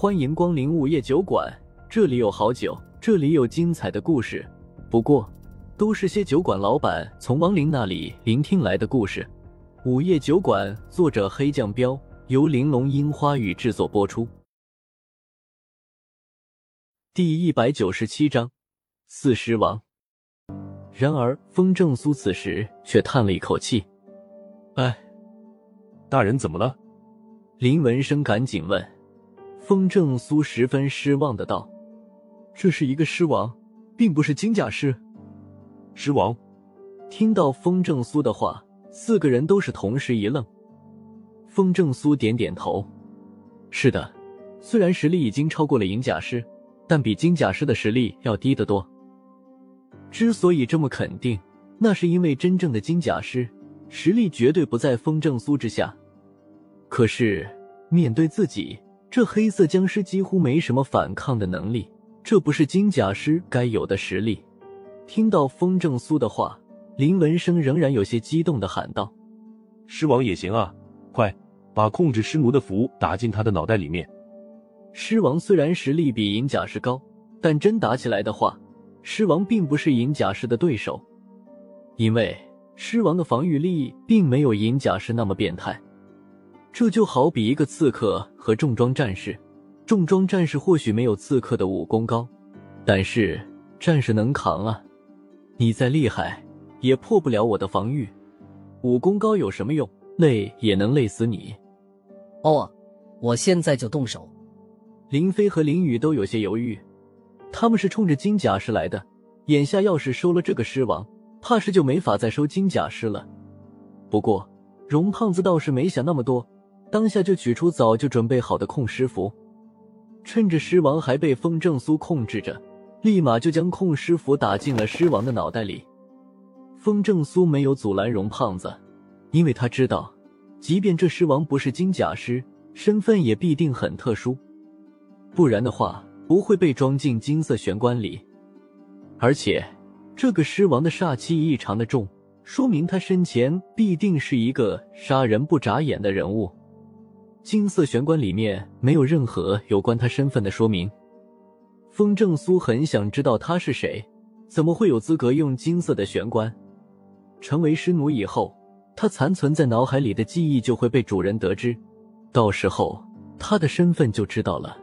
欢迎光临午夜酒馆，这里有好酒，这里有精彩的故事。不过，都是些酒馆老板从亡灵那里聆听来的故事。午夜酒馆，作者黑酱标，由玲珑樱花雨制作播出。第一百九十七章，四尸王。然而，风正苏此时却叹了一口气：“哎，大人怎么了？”林文生赶紧问。风正苏十分失望的道：“这是一个狮王，并不是金甲狮。”狮王。听到风正苏的话，四个人都是同时一愣。风正苏点点头：“是的，虽然实力已经超过了银甲狮，但比金甲狮的实力要低得多。之所以这么肯定，那是因为真正的金甲狮实力绝对不在风正苏之下。可是面对自己……”这黑色僵尸几乎没什么反抗的能力，这不是金甲师该有的实力。听到风正苏的话，林文生仍然有些激动的喊道：“狮王也行啊，快把控制尸奴的符打进他的脑袋里面。”狮王虽然实力比银甲师高，但真打起来的话，狮王并不是银甲师的对手，因为狮王的防御力并没有银甲师那么变态。这就好比一个刺客和重装战士，重装战士或许没有刺客的武功高，但是战士能扛啊！你再厉害，也破不了我的防御。武功高有什么用？累也能累死你。哦，我现在就动手。林飞和林雨都有些犹豫，他们是冲着金甲师来的，眼下要是收了这个狮王，怕是就没法再收金甲师了。不过荣胖子倒是没想那么多。当下就取出早就准备好的控尸符，趁着狮王还被风正苏控制着，立马就将控尸符打进了狮王的脑袋里。风正苏没有阻拦容胖子，因为他知道，即便这狮王不是金甲师，身份也必定很特殊，不然的话不会被装进金色玄关里。而且，这个狮王的煞气异常的重，说明他身前必定是一个杀人不眨眼的人物。金色玄关里面没有任何有关他身份的说明。风正苏很想知道他是谁，怎么会有资格用金色的玄关？成为尸奴以后，他残存在脑海里的记忆就会被主人得知，到时候他的身份就知道了。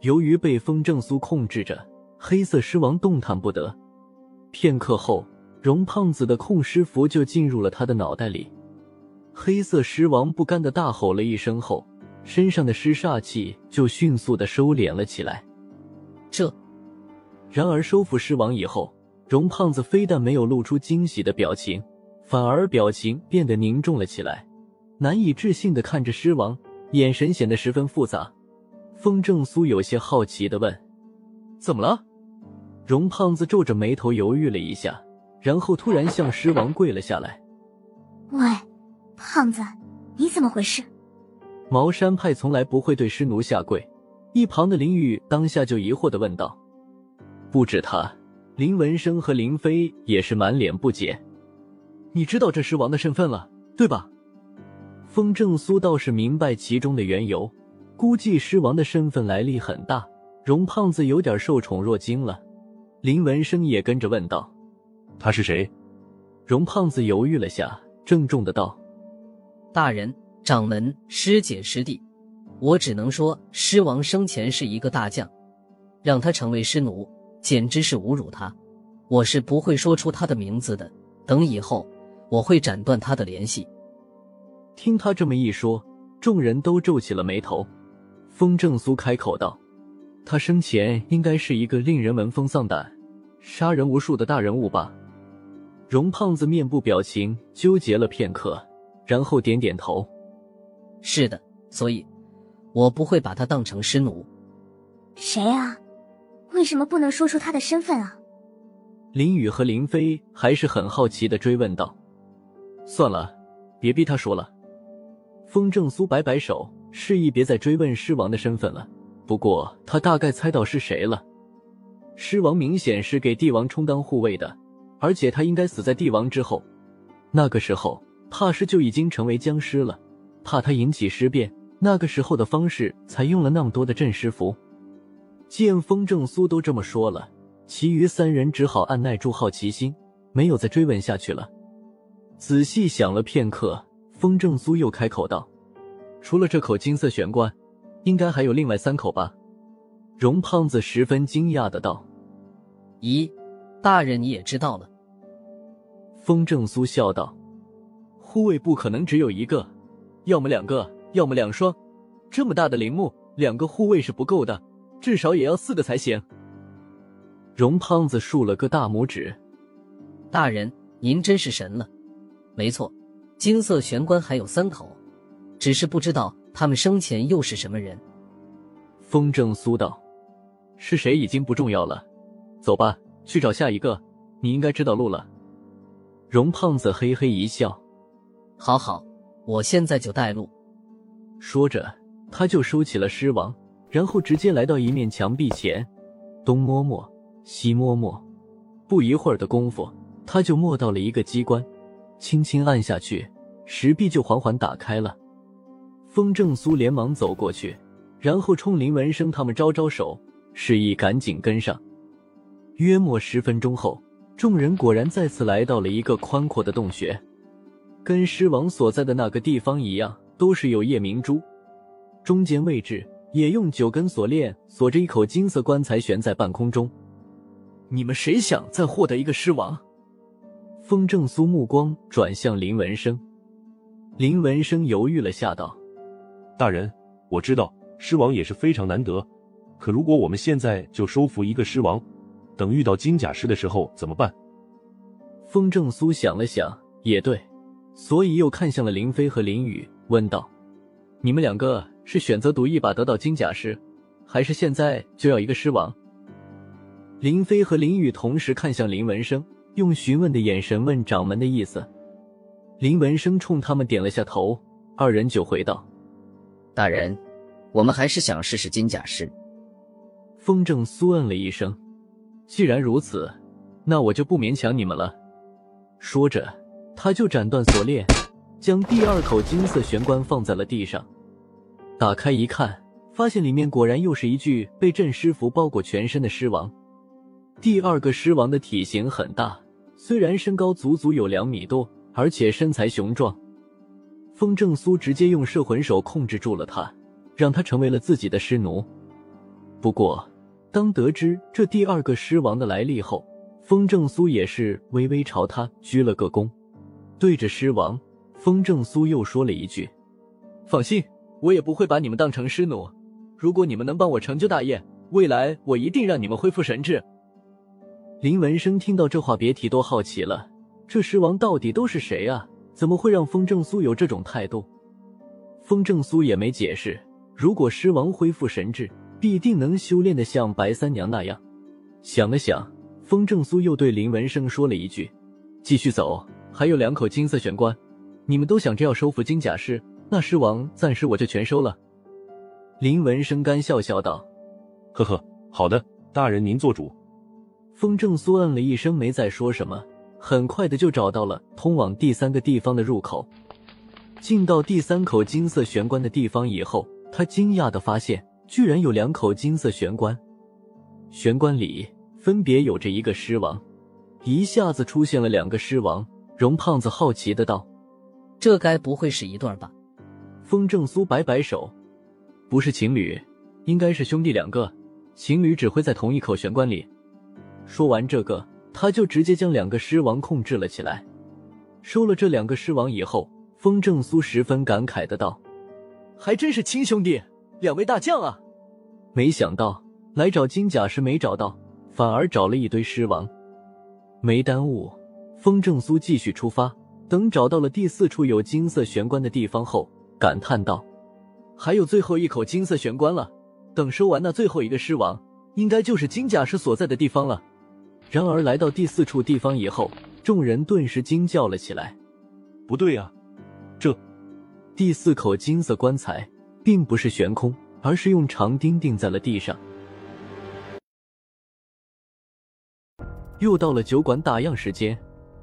由于被风正苏控制着，黑色狮王动弹不得。片刻后，容胖子的控尸符就进入了他的脑袋里。黑色狮王不甘的大吼了一声后，身上的尸煞气就迅速的收敛了起来。这，然而收服狮王以后，荣胖子非但没有露出惊喜的表情，反而表情变得凝重了起来，难以置信的看着狮王，眼神显得十分复杂。风正苏有些好奇的问：“怎么了？”荣胖子皱着眉头犹豫了一下，然后突然向狮王跪了下来：“喂。”胖子，你怎么回事？茅山派从来不会对师奴下跪。一旁的林雨当下就疑惑的问道。不止他，林文生和林飞也是满脸不解。你知道这狮王的身份了，对吧？风正苏倒是明白其中的缘由，估计狮王的身份来历很大。荣胖子有点受宠若惊了。林文生也跟着问道：“他是谁？”荣胖子犹豫了下，郑重的道。大人、掌门、师姐、师弟，我只能说，狮王生前是一个大将，让他成为狮奴，简直是侮辱他。我是不会说出他的名字的，等以后，我会斩断他的联系。听他这么一说，众人都皱起了眉头。风正苏开口道：“他生前应该是一个令人闻风丧胆、杀人无数的大人物吧？”容胖子面部表情纠结了片刻。然后点点头，是的，所以，我不会把他当成尸奴。谁啊？为什么不能说出他的身份啊？林雨和林飞还是很好奇的追问道。算了，别逼他说了。风正苏摆摆手，示意别再追问狮王的身份了。不过他大概猜到是谁了。狮王明显是给帝王充当护卫的，而且他应该死在帝王之后。那个时候。怕是就已经成为僵尸了，怕他引起尸变，那个时候的方式才用了那么多的镇尸符。见风正苏都这么说了，其余三人只好按耐住好奇心，没有再追问下去了。仔细想了片刻，风正苏又开口道：“除了这口金色玄关，应该还有另外三口吧？”荣胖子十分惊讶的道：“咦，大人你也知道了？”风正苏笑道：“护卫不可能只有一个，要么两个，要么两双。这么大的陵墓，两个护卫是不够的。”至少也要四个才行。荣胖子竖了个大拇指：“大人，您真是神了。没错，金色玄关还有三口，只是不知道他们生前又是什么人。”风正苏道：“是谁已经不重要了，走吧，去找下一个。你应该知道路了。”荣胖子嘿嘿一笑：“好好，我现在就带路。”说着，他就收起了狮王。然后直接来到一面墙壁前，东摸摸，西摸摸，不一会儿的功夫，他就摸到了一个机关，轻轻按下去，石壁就缓缓打开了。风正苏连忙走过去，然后冲林文生他们招招手，示意赶紧跟上。约莫十分钟后，众人果然再次来到了一个宽阔的洞穴，跟狮王所在的那个地方一样，都是有夜明珠，中间位置。也用九根锁链锁着一口金色棺材悬在半空中。你们谁想再获得一个狮王？风正苏目光转向林文生，林文生犹豫了下道：“大人，我知道狮王也是非常难得，可如果我们现在就收服一个狮王，等遇到金甲狮的时候怎么办？”风正苏想了想，也对，所以又看向了林飞和林雨，问道：“你们两个？”是选择赌一把得到金甲石，还是现在就要一个狮王？林飞和林雨同时看向林文生，用询问的眼神问掌门的意思。林文生冲他们点了下头，二人就回道：“大人，我们还是想试试金甲石。”风正苏嗯了一声：“既然如此，那我就不勉强你们了。”说着，他就斩断锁链，将第二口金色玄关放在了地上。打开一看，发现里面果然又是一具被镇尸符包裹全身的尸王。第二个尸王的体型很大，虽然身高足足有两米多，而且身材雄壮。风正苏直接用摄魂手控制住了他，让他成为了自己的尸奴。不过，当得知这第二个尸王的来历后，风正苏也是微微朝他鞠了个躬，对着狮王，风正苏又说了一句：“放心。”我也不会把你们当成狮奴。如果你们能帮我成就大业，未来我一定让你们恢复神智。林文生听到这话，别提多好奇了。这狮王到底都是谁啊？怎么会让风正苏有这种态度？风正苏也没解释。如果狮王恢复神智，必定能修炼的像白三娘那样。想了想，风正苏又对林文生说了一句：“继续走，还有两口金色玄关，你们都想着要收服金甲师。”那狮王暂时我就全收了。林文生干笑笑道：“呵呵，好的，大人您做主。”风正苏嗯了一声，没再说什么。很快的就找到了通往第三个地方的入口。进到第三口金色玄关的地方以后，他惊讶的发现，居然有两口金色玄关，玄关里分别有着一个狮王。一下子出现了两个狮王。荣胖子好奇的道：“这该不会是一对吧？”风正苏摆摆手，不是情侣，应该是兄弟两个。情侣只会在同一口玄关里。说完这个，他就直接将两个狮王控制了起来。收了这两个狮王以后，风正苏十分感慨的道：“还真是亲兄弟，两位大将啊！没想到来找金甲时没找到，反而找了一堆狮王。”没耽误，风正苏继续出发。等找到了第四处有金色玄关的地方后。感叹道：“还有最后一口金色玄关了，等收完那最后一个尸王，应该就是金甲师所在的地方了。”然而来到第四处地方以后，众人顿时惊叫了起来：“不对呀，这第四口金色棺材并不是悬空，而是用长钉钉在了地上。”又到了酒馆打烊时间，